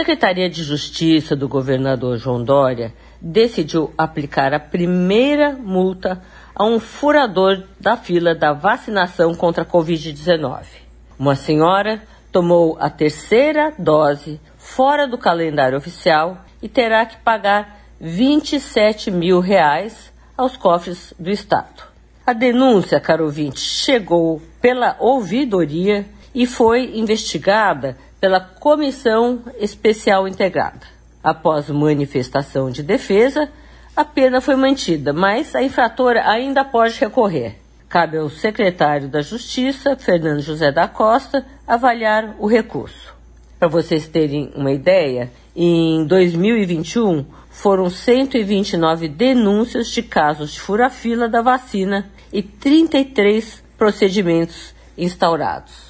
Secretaria de Justiça do governador João Dória decidiu aplicar a primeira multa a um furador da fila da vacinação contra a Covid-19. Uma senhora tomou a terceira dose fora do calendário oficial e terá que pagar 27 mil reais aos cofres do Estado. A denúncia, caro ouvinte, chegou pela ouvidoria e foi investigada pela Comissão Especial Integrada. Após manifestação de defesa, a pena foi mantida, mas a infratora ainda pode recorrer. Cabe ao secretário da Justiça, Fernando José da Costa, avaliar o recurso. Para vocês terem uma ideia, em 2021 foram 129 denúncias de casos de fura-fila da vacina e 33 procedimentos instaurados.